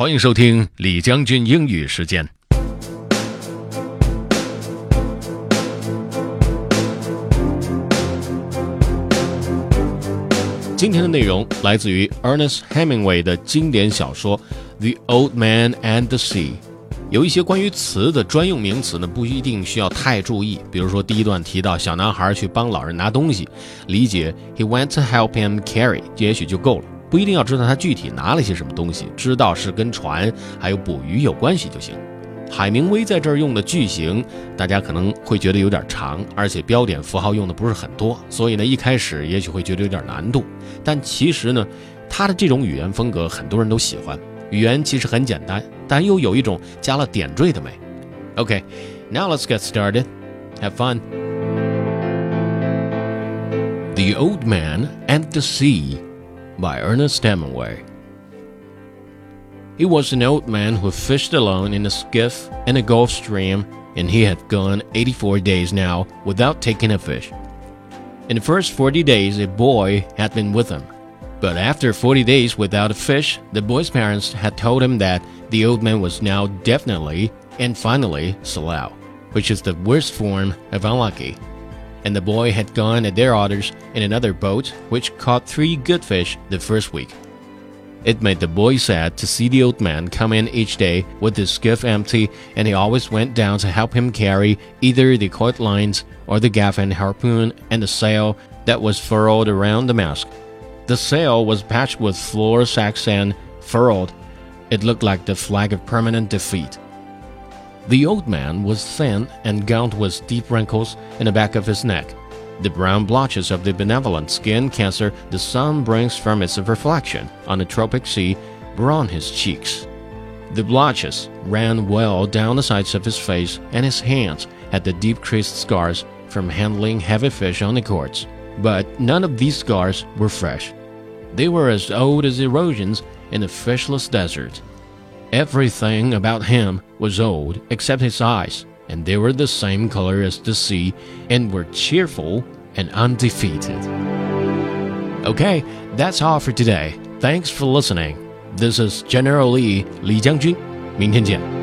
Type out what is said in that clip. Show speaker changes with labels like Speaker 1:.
Speaker 1: 欢迎收听李将军英语时间。今天的内容来自于 Ernest Hemingway 的经典小说《The Old Man and the Sea》。有一些关于词的专用名词呢，不一定需要太注意。比如说，第一段提到小男孩去帮老人拿东西，理解 He went to help him carry，也许就够了。不一定要知道他具体拿了些什么东西，知道是跟船还有捕鱼有关系就行。海明威在这儿用的句型，大家可能会觉得有点长，而且标点符号用的不是很多，所以呢，一开始也许会觉得有点难度。但其实呢，他的这种语言风格很多人都喜欢。语言其实很简单，但又有一种加了点缀的美。OK，now let's get started. Have fun. The Old Man and the Sea by Ernest Hemingway. He was an old man who fished alone in a skiff in a Gulf Stream, and he had gone 84 days now without taking a fish. In the first 40 days, a boy had been with him. But after 40 days without a fish, the boy's parents had told him that the old man was now definitely and finally salao, which is the worst form of unlucky. And the boy had gone at their orders in another boat, which caught three good fish the first week. It made the boy sad to see the old man come in each day with his skiff empty, and he always went down to help him carry either the coiled lines or the gaff and harpoon and the sail that was furled around the mast. The sail was patched with floor sacks and furled. It looked like the flag of permanent defeat. The old man was thin and gaunt with deep wrinkles in the back of his neck. The brown blotches of the benevolent skin cancer the sun brings from its reflection on the tropic sea were on his cheeks. The blotches ran well down the sides of his face, and his hands had the deep creased scars from handling heavy fish on the cords. But none of these scars were fresh. They were as old as erosions in the fishless desert. Everything about him was old except his eyes, and they were the same color as the sea and were cheerful and undefeated. Okay, that's all for today. Thanks for listening. This is General Lee, Li Jiangjun. 明天见。